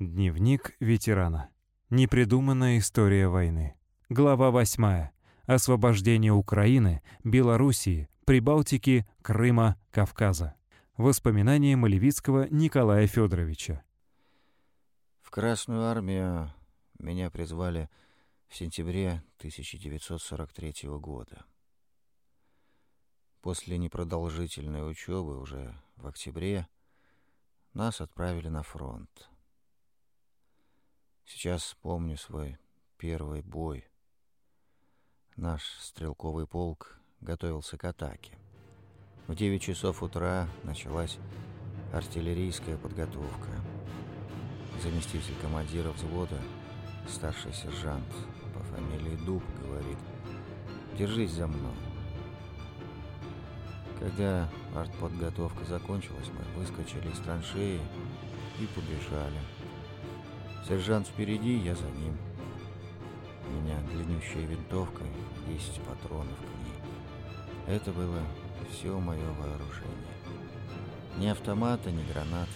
Дневник ветерана. Непридуманная история войны. Глава 8. Освобождение Украины, Белоруссии, Прибалтики, Крыма, Кавказа. Воспоминания Малевицкого Николая Федоровича. В Красную армию меня призвали в сентябре 1943 года. После непродолжительной учебы уже в октябре нас отправили на фронт. Сейчас помню свой первый бой. Наш стрелковый полк готовился к атаке. В 9 часов утра началась артиллерийская подготовка. Заместитель командира взвода, старший сержант по фамилии Дуб, говорит «Держись за мной». Когда артподготовка закончилась, мы выскочили из траншеи и побежали. Сержант впереди, я за ним. У меня длиннющая винтовка, 10 патронов к ней. Это было все мое вооружение. Ни автомата, ни гранат,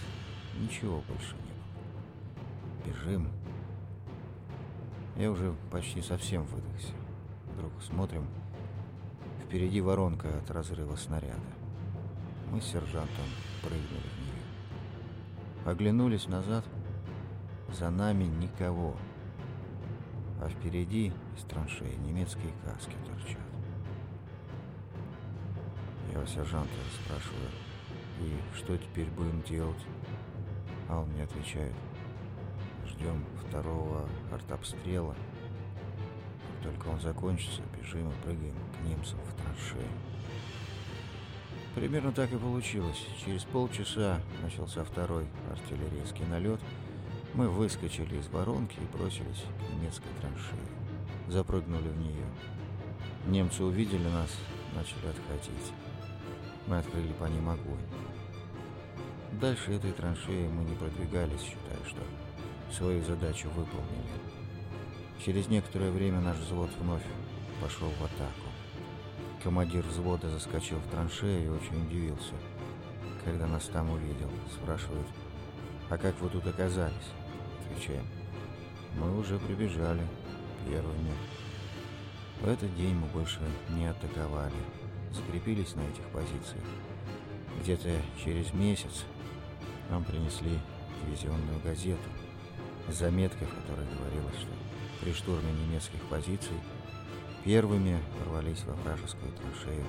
ничего больше не было. Бежим. Я уже почти совсем выдохся. Вдруг смотрим, впереди воронка от разрыва снаряда. Мы с сержантом прыгнули в нее. Оглянулись назад — за нами никого. А впереди из траншеи немецкие каски торчат. Я у сержанта спрашиваю, и что теперь будем делать? А он мне отвечает, ждем второго артобстрела. только он закончится, бежим и прыгаем к немцам в траншею. Примерно так и получилось. Через полчаса начался второй артиллерийский налет — мы выскочили из воронки и бросились к немецкой траншеи. Запрыгнули в нее. Немцы увидели нас, начали отходить. Мы открыли по ним огонь. Дальше этой траншеи мы не продвигались, считая, что свою задачу выполнили. Через некоторое время наш взвод вновь пошел в атаку. Командир взвода заскочил в траншею и очень удивился, когда нас там увидел. Спрашивает, а как вы тут оказались? Отвечаем. Мы уже прибежали первыми. В этот день мы больше не атаковали. Закрепились на этих позициях. Где-то через месяц нам принесли дивизионную газету с заметкой, в которой говорилось, что при штурме немецких позиций первыми ворвались во вражескую траншею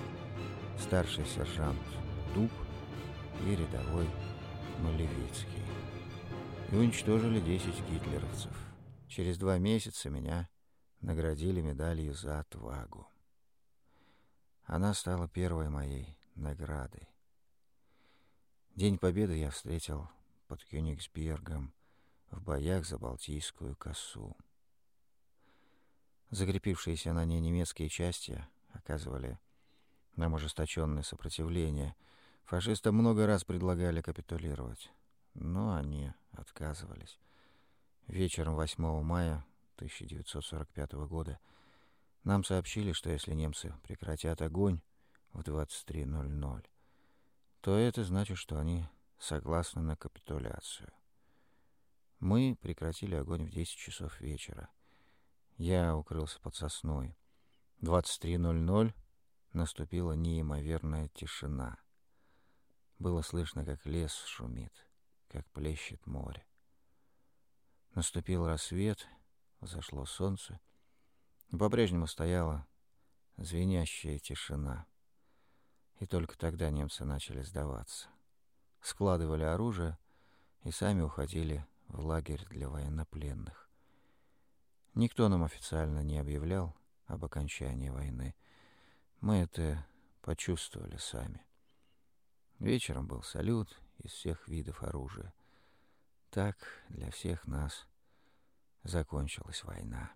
старший сержант Дуб и рядовой Малевицкий и уничтожили 10 гитлеровцев. Через два месяца меня наградили медалью за отвагу. Она стала первой моей наградой. День Победы я встретил под Кёнигсбергом в боях за Балтийскую косу. Закрепившиеся на ней немецкие части оказывали нам ожесточенное сопротивление. Фашистам много раз предлагали капитулировать но они отказывались. Вечером 8 мая 1945 года нам сообщили, что если немцы прекратят огонь в 23.00, то это значит, что они согласны на капитуляцию. Мы прекратили огонь в 10 часов вечера. Я укрылся под сосной. 23.00 наступила неимоверная тишина. Было слышно, как лес шумит как плещет море. Наступил рассвет, взошло солнце, и по-прежнему стояла звенящая тишина. И только тогда немцы начали сдаваться. Складывали оружие и сами уходили в лагерь для военнопленных. Никто нам официально не объявлял об окончании войны. Мы это почувствовали сами. Вечером был салют, из всех видов оружия. Так для всех нас закончилась война.